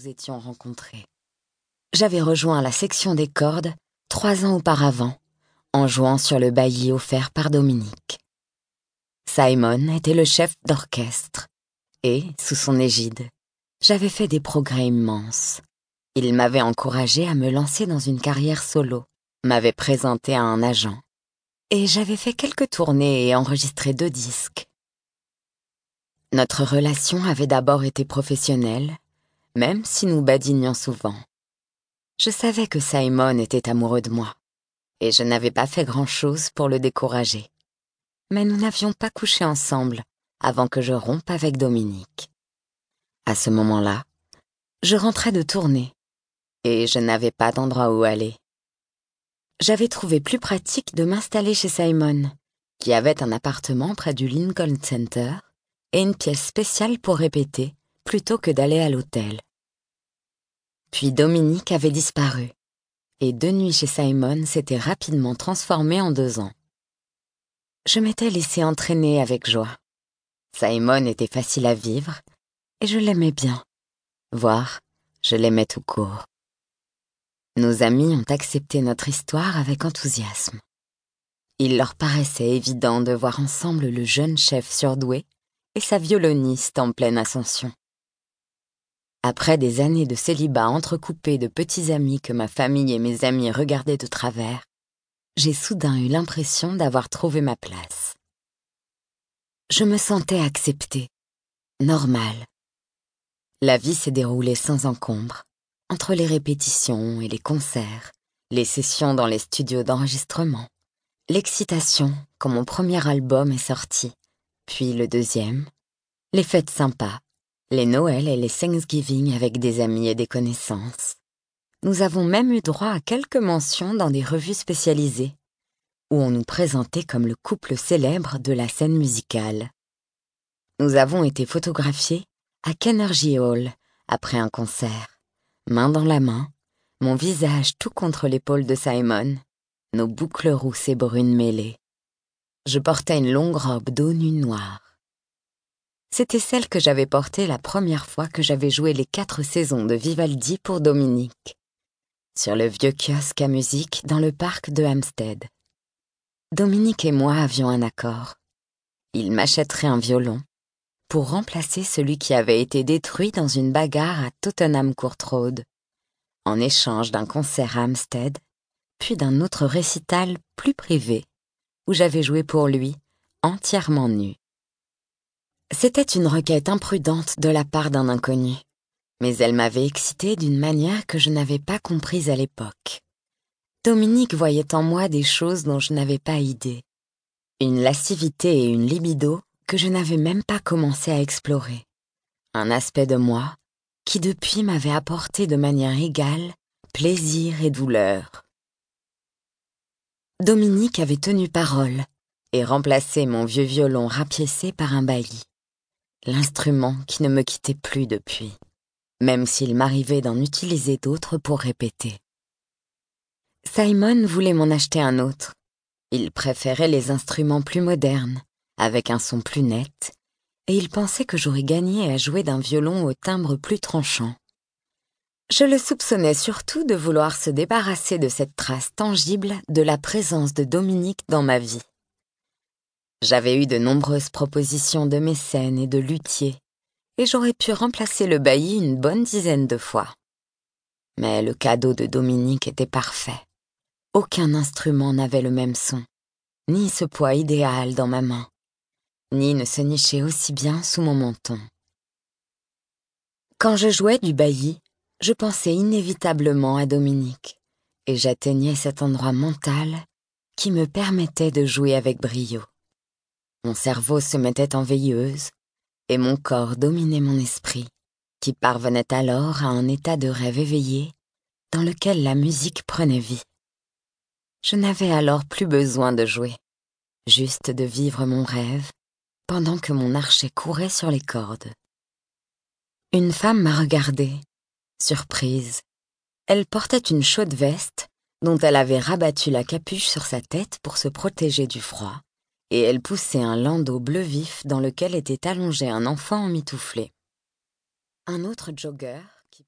nous étions rencontrés. J'avais rejoint la section des cordes trois ans auparavant, en jouant sur le bailli offert par Dominique. Simon était le chef d'orchestre, et, sous son égide, j'avais fait des progrès immenses. Il m'avait encouragé à me lancer dans une carrière solo, m'avait présenté à un agent, et j'avais fait quelques tournées et enregistré deux disques. Notre relation avait d'abord été professionnelle, même si nous badinions souvent. Je savais que Simon était amoureux de moi, et je n'avais pas fait grand-chose pour le décourager. Mais nous n'avions pas couché ensemble avant que je rompe avec Dominique. À ce moment-là, je rentrais de tournée, et je n'avais pas d'endroit où aller. J'avais trouvé plus pratique de m'installer chez Simon, qui avait un appartement près du Lincoln Center et une pièce spéciale pour répéter plutôt que d'aller à l'hôtel. Puis Dominique avait disparu, et deux nuits chez Simon s'étaient rapidement transformées en deux ans. Je m'étais laissé entraîner avec joie. Simon était facile à vivre, et je l'aimais bien. Voire, je l'aimais tout court. Nos amis ont accepté notre histoire avec enthousiasme. Il leur paraissait évident de voir ensemble le jeune chef surdoué et sa violoniste en pleine ascension. Après des années de célibat entrecoupé de petits amis que ma famille et mes amis regardaient de travers, j'ai soudain eu l'impression d'avoir trouvé ma place. Je me sentais acceptée, normale. La vie s'est déroulée sans encombre, entre les répétitions et les concerts, les sessions dans les studios d'enregistrement, l'excitation quand mon premier album est sorti, puis le deuxième, les fêtes sympas, les Noëls et les Thanksgiving avec des amis et des connaissances. Nous avons même eu droit à quelques mentions dans des revues spécialisées, où on nous présentait comme le couple célèbre de la scène musicale. Nous avons été photographiés à Kennergy Hall après un concert, main dans la main, mon visage tout contre l'épaule de Simon, nos boucles rousses et brunes mêlées. Je portais une longue robe d'onu noire. C'était celle que j'avais portée la première fois que j'avais joué les quatre saisons de Vivaldi pour Dominique, sur le vieux kiosque à musique dans le parc de Hampstead. Dominique et moi avions un accord. Il m'achèterait un violon pour remplacer celui qui avait été détruit dans une bagarre à Tottenham Court Road, en échange d'un concert à Hampstead, puis d'un autre récital plus privé où j'avais joué pour lui, entièrement nu. C'était une requête imprudente de la part d'un inconnu, mais elle m'avait excitée d'une manière que je n'avais pas comprise à l'époque. Dominique voyait en moi des choses dont je n'avais pas idée, une lascivité et une libido que je n'avais même pas commencé à explorer, un aspect de moi qui depuis m'avait apporté de manière égale plaisir et douleur. Dominique avait tenu parole et remplacé mon vieux violon rapiécé par un bailli, l'instrument qui ne me quittait plus depuis, même s'il m'arrivait d'en utiliser d'autres pour répéter. Simon voulait m'en acheter un autre. Il préférait les instruments plus modernes, avec un son plus net, et il pensait que j'aurais gagné à jouer d'un violon au timbre plus tranchant. Je le soupçonnais surtout de vouloir se débarrasser de cette trace tangible de la présence de Dominique dans ma vie. J'avais eu de nombreuses propositions de mécènes et de luthiers, et j'aurais pu remplacer le bailli une bonne dizaine de fois. Mais le cadeau de Dominique était parfait. Aucun instrument n'avait le même son, ni ce poids idéal dans ma main, ni ne se nichait aussi bien sous mon menton. Quand je jouais du bailli, je pensais inévitablement à Dominique, et j'atteignais cet endroit mental qui me permettait de jouer avec brio. Mon cerveau se mettait en veilleuse, et mon corps dominait mon esprit, qui parvenait alors à un état de rêve éveillé dans lequel la musique prenait vie. Je n'avais alors plus besoin de jouer, juste de vivre mon rêve, pendant que mon archet courait sur les cordes. Une femme m'a regardée, surprise. Elle portait une chaude veste dont elle avait rabattu la capuche sur sa tête pour se protéger du froid, et elle poussait un landau bleu vif dans lequel était allongé un enfant emmitouflé. Un autre jogger,